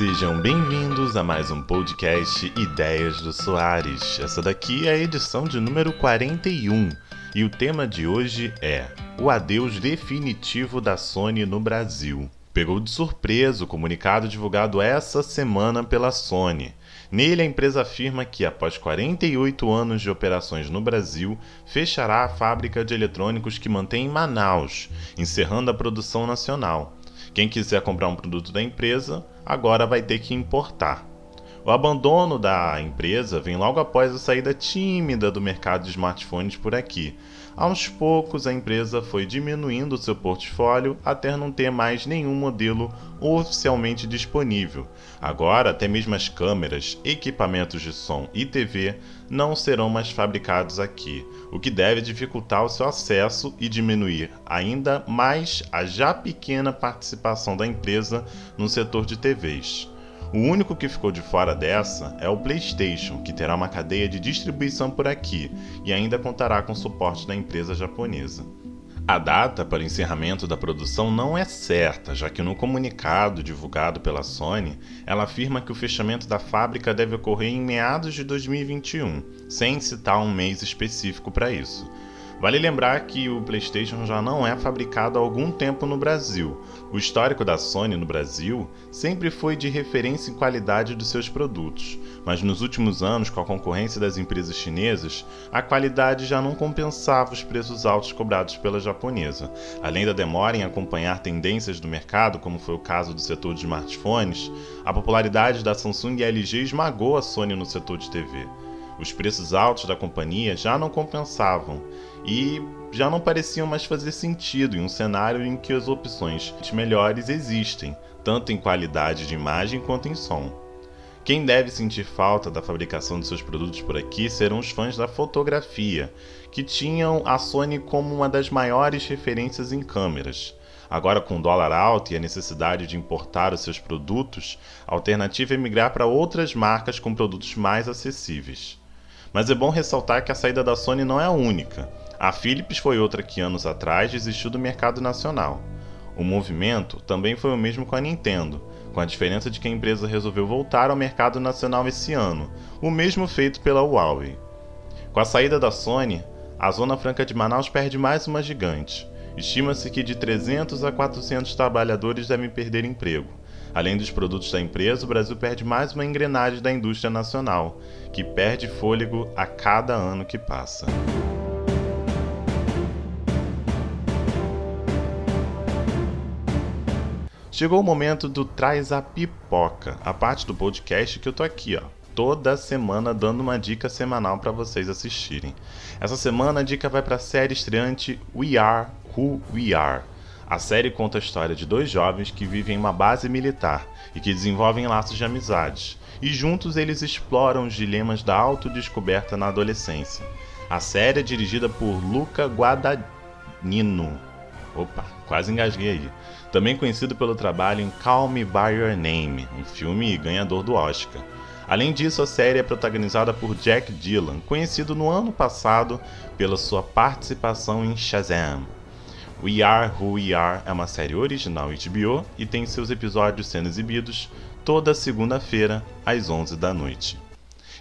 Sejam bem-vindos a mais um podcast Ideias do Soares. Essa daqui é a edição de número 41 e o tema de hoje é o adeus definitivo da Sony no Brasil. Pegou de surpresa o comunicado divulgado essa semana pela Sony. Nele, a empresa afirma que, após 48 anos de operações no Brasil, fechará a fábrica de eletrônicos que mantém em Manaus, encerrando a produção nacional. Quem quiser comprar um produto da empresa, agora vai ter que importar. O abandono da empresa vem logo após a saída tímida do mercado de smartphones por aqui. Aos poucos, a empresa foi diminuindo seu portfólio até não ter mais nenhum modelo oficialmente disponível. Agora, até mesmo as câmeras, equipamentos de som e TV não serão mais fabricados aqui, o que deve dificultar o seu acesso e diminuir ainda mais a já pequena participação da empresa no setor de TVs. O único que ficou de fora dessa é o PlayStation, que terá uma cadeia de distribuição por aqui e ainda contará com suporte da empresa japonesa. A data para encerramento da produção não é certa, já que no comunicado divulgado pela Sony, ela afirma que o fechamento da fábrica deve ocorrer em meados de 2021, sem citar um mês específico para isso. Vale lembrar que o PlayStation já não é fabricado há algum tempo no Brasil. O histórico da Sony no Brasil sempre foi de referência em qualidade dos seus produtos, mas nos últimos anos, com a concorrência das empresas chinesas, a qualidade já não compensava os preços altos cobrados pela japonesa. Além da demora em acompanhar tendências do mercado, como foi o caso do setor de smartphones, a popularidade da Samsung e LG esmagou a Sony no setor de TV. Os preços altos da companhia já não compensavam e já não pareciam mais fazer sentido em um cenário em que as opções melhores existem, tanto em qualidade de imagem quanto em som. Quem deve sentir falta da fabricação de seus produtos por aqui serão os fãs da fotografia, que tinham a Sony como uma das maiores referências em câmeras. Agora, com o dólar alto e a necessidade de importar os seus produtos, a alternativa é migrar para outras marcas com produtos mais acessíveis. Mas é bom ressaltar que a saída da Sony não é a única. A Philips foi outra que anos atrás desistiu do mercado nacional. O movimento também foi o mesmo com a Nintendo, com a diferença de que a empresa resolveu voltar ao mercado nacional esse ano, o mesmo feito pela Huawei. Com a saída da Sony, a Zona Franca de Manaus perde mais uma gigante. Estima-se que de 300 a 400 trabalhadores devem perder emprego. Além dos produtos da empresa, o Brasil perde mais uma engrenagem da indústria nacional, que perde fôlego a cada ano que passa. Chegou o momento do Traz a Pipoca, a parte do podcast que eu tô aqui, ó, toda semana dando uma dica semanal para vocês assistirem. Essa semana a dica vai para a série estreante We Are Who We Are a série conta a história de dois jovens que vivem em uma base militar e que desenvolvem laços de amizades, e juntos eles exploram os dilemas da autodescoberta na adolescência. A série é dirigida por Luca Guadagnino. Opa, quase engasguei aí. Também conhecido pelo trabalho em Call Me By Your Name, um filme ganhador do Oscar. Além disso, a série é protagonizada por Jack Dylan, conhecido no ano passado pela sua participação em Shazam. We Are Who We Are é uma série original HBO e tem seus episódios sendo exibidos toda segunda-feira às 11 da noite.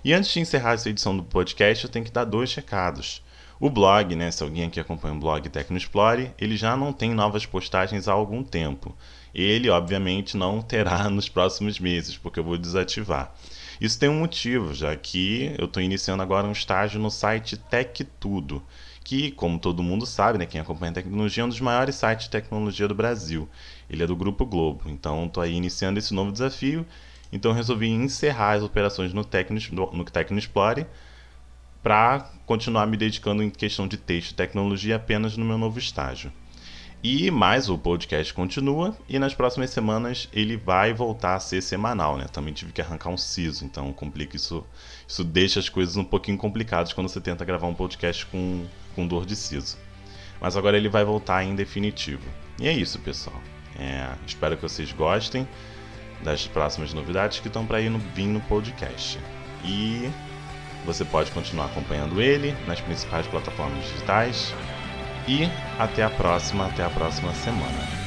E antes de encerrar essa edição do podcast, eu tenho que dar dois recados. O blog, né, se alguém aqui acompanha o blog Tecnoexplore, ele já não tem novas postagens há algum tempo. Ele, obviamente, não terá nos próximos meses, porque eu vou desativar. Isso tem um motivo, já que eu estou iniciando agora um estágio no site Tech Tudo que, como todo mundo sabe, né, quem acompanha a tecnologia, é um dos maiores sites de tecnologia do Brasil. Ele é do Grupo Globo. Então, estou aí iniciando esse novo desafio. Então, resolvi encerrar as operações no Tecno, no Tecno Explore para continuar me dedicando em questão de texto e tecnologia apenas no meu novo estágio. E mais o podcast continua e nas próximas semanas ele vai voltar a ser semanal, né? Também tive que arrancar um siso, então complica isso, isso deixa as coisas um pouquinho complicadas quando você tenta gravar um podcast com, com dor de siso. Mas agora ele vai voltar em definitivo. E é isso, pessoal. É, espero que vocês gostem das próximas novidades que estão para ir no, vir no podcast. E você pode continuar acompanhando ele nas principais plataformas digitais e até a próxima, até a próxima semana.